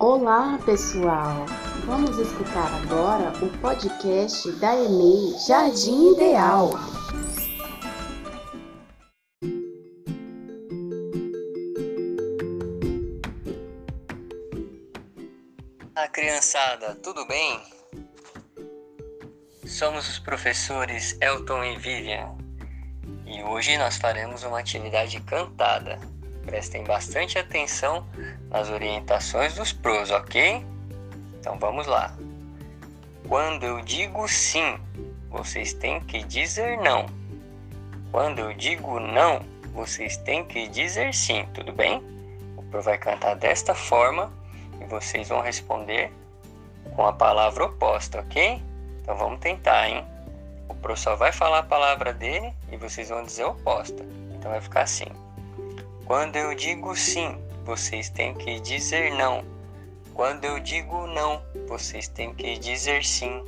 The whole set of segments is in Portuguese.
Olá, pessoal! Vamos escutar agora o podcast da EMEI Jardim Ideal. Olá, criançada, tudo bem? Somos os professores Elton e Vivian e hoje nós faremos uma atividade cantada. Prestem bastante atenção nas orientações dos pros, ok? Então vamos lá. Quando eu digo sim, vocês têm que dizer não. Quando eu digo não, vocês têm que dizer sim, tudo bem? O pro vai cantar desta forma e vocês vão responder com a palavra oposta, ok? Então vamos tentar, hein? O pro só vai falar a palavra dele e vocês vão dizer oposta. Então vai ficar assim. Quando eu digo sim, vocês têm que dizer não. Quando eu digo não, vocês têm que dizer sim.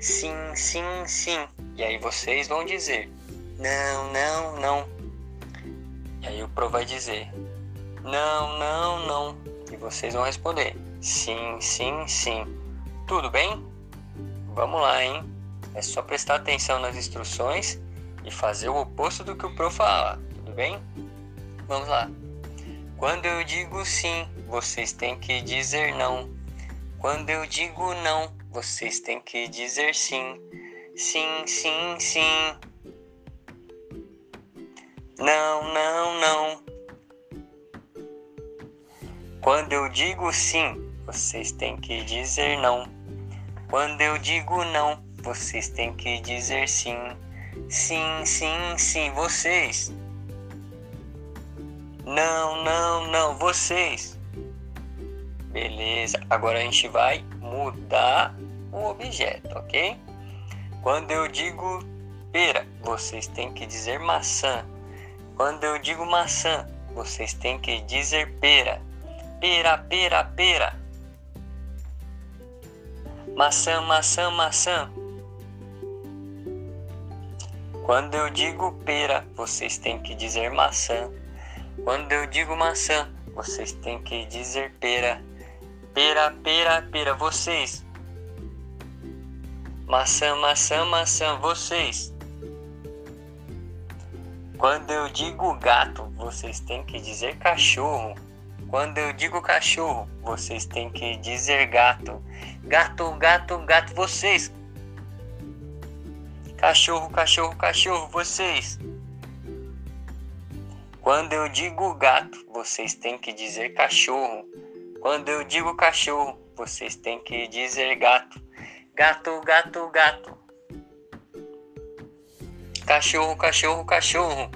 Sim, sim, sim. E aí vocês vão dizer não, não, não. E aí o pro vai dizer não, não, não. E vocês vão responder sim, sim, sim. Tudo bem? Vamos lá, hein? É só prestar atenção nas instruções e fazer o oposto do que o pro fala. Tudo bem? Vamos lá. Quando eu digo sim, vocês têm que dizer não. Quando eu digo não, vocês têm que dizer sim. Sim, sim, sim. Não, não, não. Quando eu digo sim, vocês têm que dizer não. Quando eu digo não, vocês têm que dizer sim. Sim, sim, sim, vocês. Não, não, não, vocês. Beleza, agora a gente vai mudar o objeto, ok? Quando eu digo pera, vocês têm que dizer maçã. Quando eu digo maçã, vocês têm que dizer pera. Pera, pera, pera. Maçã, maçã, maçã. Quando eu digo pera, vocês têm que dizer maçã. Quando eu digo maçã, vocês têm que dizer pera. Pera, pera, pera, vocês. Maçã, maçã, maçã, vocês. Quando eu digo gato, vocês têm que dizer cachorro. Quando eu digo cachorro, vocês têm que dizer gato. Gato, gato, gato, vocês. Cachorro, cachorro, cachorro, vocês. Quando eu digo gato, vocês têm que dizer cachorro. Quando eu digo cachorro, vocês têm que dizer gato. Gato, gato, gato. Cachorro, cachorro, cachorro.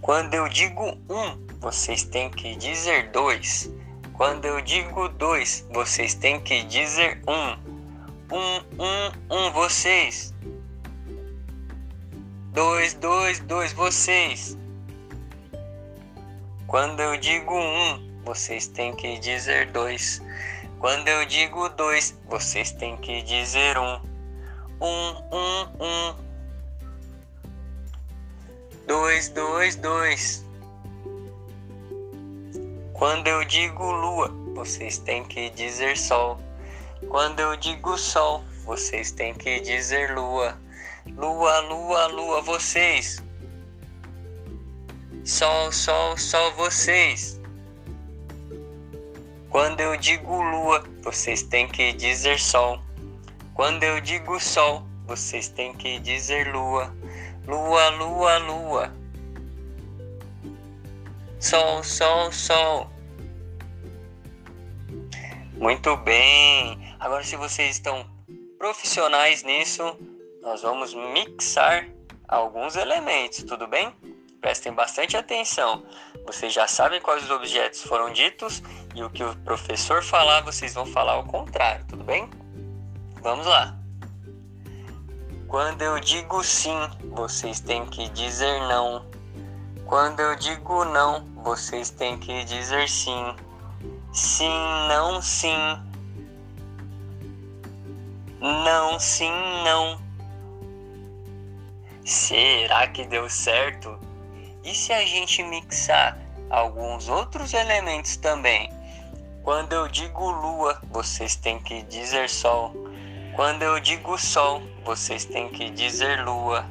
Quando eu digo um, vocês têm que dizer dois. Quando eu digo dois, vocês têm que dizer um. Um, um, um, vocês. Dois, dois, dois, vocês. Quando eu digo um, vocês têm que dizer dois. Quando eu digo dois, vocês têm que dizer um. Um, um, um. Dois, dois, dois. Quando eu digo lua, vocês têm que dizer sol. Quando eu digo sol, vocês têm que dizer lua. Lua, lua, lua, vocês. Sol, sol, sol, vocês. Quando eu digo lua, vocês têm que dizer sol. Quando eu digo sol, vocês têm que dizer lua. Lua, lua, lua. Sol, sol, sol. Muito bem. Agora, se vocês estão profissionais nisso, nós vamos mixar alguns elementos, tudo bem? Prestem bastante atenção. Vocês já sabem quais os objetos foram ditos e o que o professor falar, vocês vão falar ao contrário, tudo bem? Vamos lá. Quando eu digo sim, vocês têm que dizer não. Quando eu digo não, vocês têm que dizer sim. Sim, não, sim. Não, sim, não. Será que deu certo? E se a gente mixar alguns outros elementos também. Quando eu digo lua, vocês têm que dizer sol. Quando eu digo sol, vocês têm que dizer lua.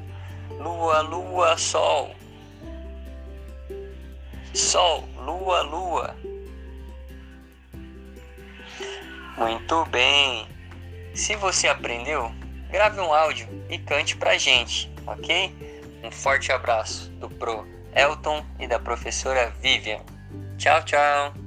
Lua, lua, sol. Sol, lua, lua. Muito bem. Se você aprendeu, grave um áudio e cante pra gente, ok? Um forte abraço do Pro Elton e da professora Vivian. Tchau, tchau.